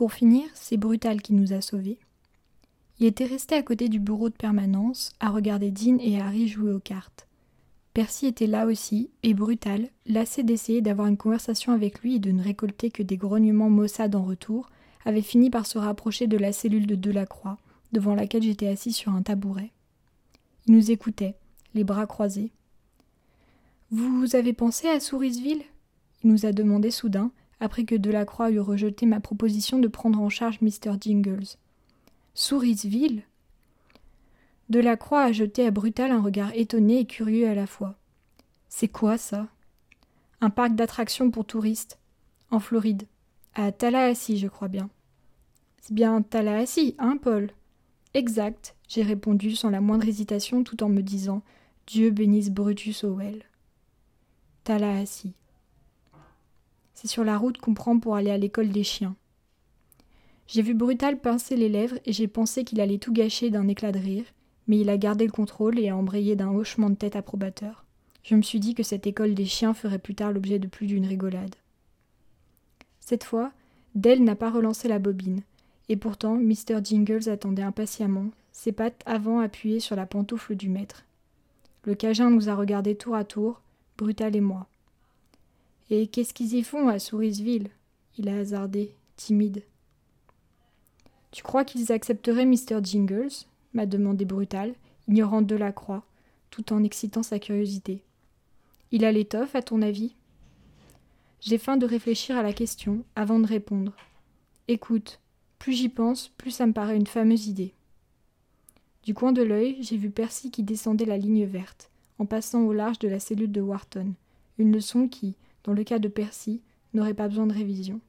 Pour finir, c'est Brutal qui nous a sauvés. Il était resté à côté du bureau de permanence, à regarder Dean et Harry jouer aux cartes. Percy était là aussi, et Brutal, lassé d'essayer d'avoir une conversation avec lui et de ne récolter que des grognements maussades en retour, avait fini par se rapprocher de la cellule de Delacroix, devant laquelle j'étais assis sur un tabouret. Il nous écoutait, les bras croisés. Vous avez pensé à Sourisville Il nous a demandé soudain, après que Delacroix eut rejeté ma proposition de prendre en charge Mr. Jingles. Sourisville Delacroix a jeté à Brutal un regard étonné et curieux à la fois. C'est quoi ça? Un parc d'attractions pour touristes, en Floride, à Tallahassee, je crois bien. C'est bien Tallahassee, hein, Paul? Exact, j'ai répondu sans la moindre hésitation tout en me disant Dieu bénisse Brutus Howell. Tallahassee. C'est sur la route qu'on prend pour aller à l'école des chiens. J'ai vu Brutal pincer les lèvres et j'ai pensé qu'il allait tout gâcher d'un éclat de rire, mais il a gardé le contrôle et a embrayé d'un hochement de tête approbateur. Je me suis dit que cette école des chiens ferait plus tard l'objet de plus d'une rigolade. Cette fois, Dell n'a pas relancé la bobine, et pourtant Mr. Jingles attendait impatiemment, ses pattes avant appuyées sur la pantoufle du maître. Le cajun nous a regardés tour à tour, Brutal et moi. Et qu'est-ce qu'ils y font à Sourisville Il a hasardé, timide. Tu crois qu'ils accepteraient Mr. Jingles? m'a demandé Brutal, ignorant de la croix, tout en excitant sa curiosité. Il a l'étoffe, à ton avis? J'ai faim de réfléchir à la question avant de répondre. Écoute, plus j'y pense, plus ça me paraît une fameuse idée. Du coin de l'œil, j'ai vu Percy qui descendait la ligne verte, en passant au large de la cellule de Wharton, une leçon qui, dans le cas de Percy, n'aurait pas besoin de révision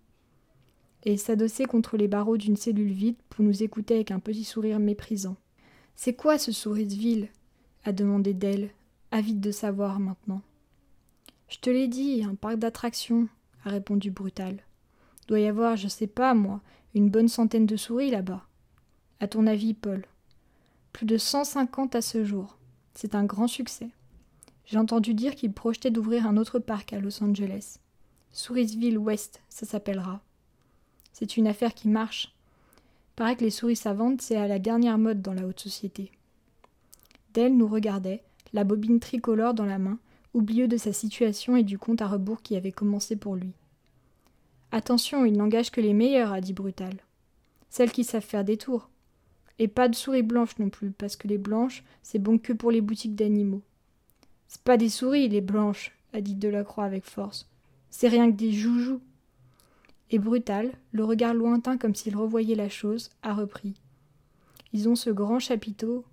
et s'adosser contre les barreaux d'une cellule vide pour nous écouter avec un petit sourire méprisant. C'est quoi ce sourire de ville? a demandé Dell, avide de savoir maintenant. Je te l'ai dit, un parc d'attractions, a répondu Brutal. Doit y avoir, je sais pas, moi, une bonne centaine de souris là-bas. À ton avis, Paul Plus de cent cinquante à ce jour. C'est un grand succès. J'ai entendu dire qu'il projetait d'ouvrir un autre parc à Los Angeles. Sourisville West, ça s'appellera. C'est une affaire qui marche. Paraît que les souris savantes, c'est à la dernière mode dans la haute société. Dell nous regardait, la bobine tricolore dans la main, oublieux de sa situation et du compte à rebours qui avait commencé pour lui. Attention, il n'engage que les meilleurs, a dit Brutal. Celles qui savent faire des tours. Et pas de souris blanches non plus, parce que les blanches, c'est bon que pour les boutiques d'animaux. C'est pas des souris, les blanches, a dit Delacroix avec force. C'est rien que des joujoux et Brutal, le regard lointain comme s'il revoyait la chose, a repris. Ils ont ce grand chapiteau.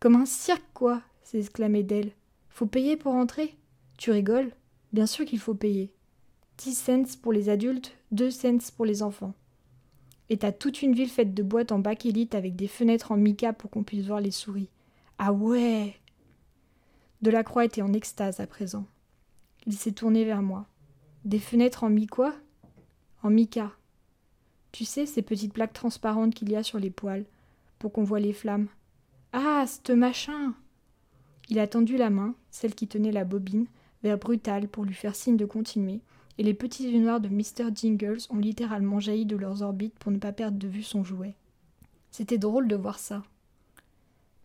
Comme un cirque, quoi s'exclamait Dell. Faut payer pour entrer? Tu rigoles? Bien sûr qu'il faut payer. Dix cents pour les adultes, deux cents pour les enfants. Et t'as toute une ville faite de boîtes en bakélite avec des fenêtres en mica pour qu'on puisse voir les souris. Ah ouais Delacroix était en extase à présent. Il s'est tourné vers moi. Des fenêtres en mi quoi en mica. Tu sais, ces petites plaques transparentes qu'il y a sur les poils, pour qu'on voit les flammes. Ah, ce machin Il a tendu la main, celle qui tenait la bobine, vers Brutal pour lui faire signe de continuer, et les petits yeux noirs de Mr. Jingles ont littéralement jailli de leurs orbites pour ne pas perdre de vue son jouet. C'était drôle de voir ça.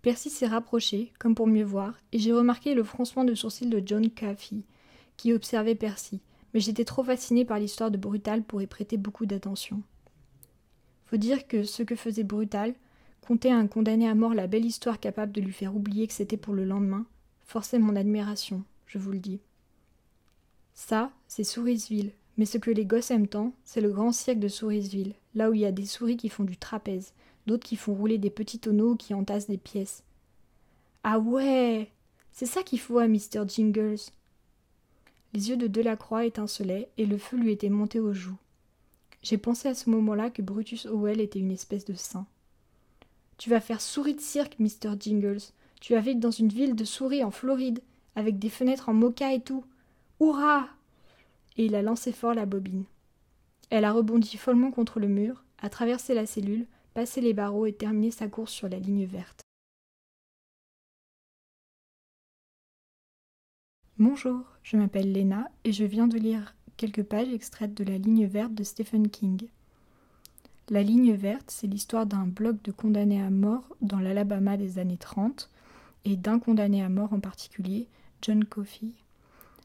Percy s'est rapproché, comme pour mieux voir, et j'ai remarqué le froncement de sourcils de John Caffey, qui observait Percy, mais j'étais trop fasciné par l'histoire de Brutal pour y prêter beaucoup d'attention. Faut dire que ce que faisait Brutal, compter à un condamné à mort la belle histoire capable de lui faire oublier que c'était pour le lendemain, forçait mon admiration, je vous le dis. Ça, c'est Sourisville, mais ce que les gosses aiment tant, c'est le grand cirque de Sourisville, là où il y a des souris qui font du trapèze, d'autres qui font rouler des petits tonneaux qui entassent des pièces. Ah ouais C'est ça qu'il faut à Mr. Jingles. Les yeux de Delacroix étincelaient et le feu lui était monté aux joues. J'ai pensé à ce moment-là que Brutus Howell était une espèce de saint. Tu vas faire souris de cirque, Mr. Jingles. Tu vivre dans une ville de souris en Floride, avec des fenêtres en mocha et tout. Hurrah Et il a lancé fort la bobine. Elle a rebondi follement contre le mur, a traversé la cellule, passé les barreaux et terminé sa course sur la ligne verte. Bonjour, je m'appelle Lena et je viens de lire quelques pages extraites de La ligne verte de Stephen King. La ligne verte, c'est l'histoire d'un bloc de condamnés à mort dans l'Alabama des années 30 et d'un condamné à mort en particulier, John Coffey.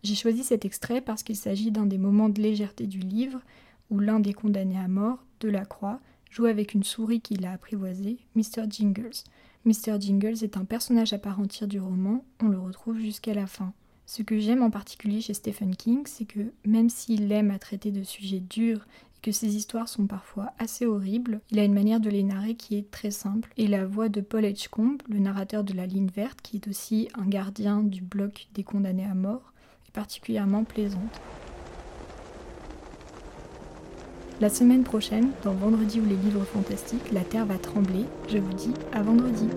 J'ai choisi cet extrait parce qu'il s'agit d'un des moments de légèreté du livre où l'un des condamnés à mort, Delacroix, joue avec une souris qu'il a apprivoisée, Mr. Jingles. Mr. Jingles est un personnage à part entière du roman, on le retrouve jusqu'à la fin. Ce que j'aime en particulier chez Stephen King, c'est que même s'il aime à traiter de sujets durs et que ses histoires sont parfois assez horribles, il a une manière de les narrer qui est très simple. Et la voix de Paul Edgecombe, le narrateur de la ligne verte, qui est aussi un gardien du bloc des condamnés à mort, est particulièrement plaisante. La semaine prochaine, dans Vendredi ou les livres fantastiques, la Terre va trembler. Je vous dis à vendredi.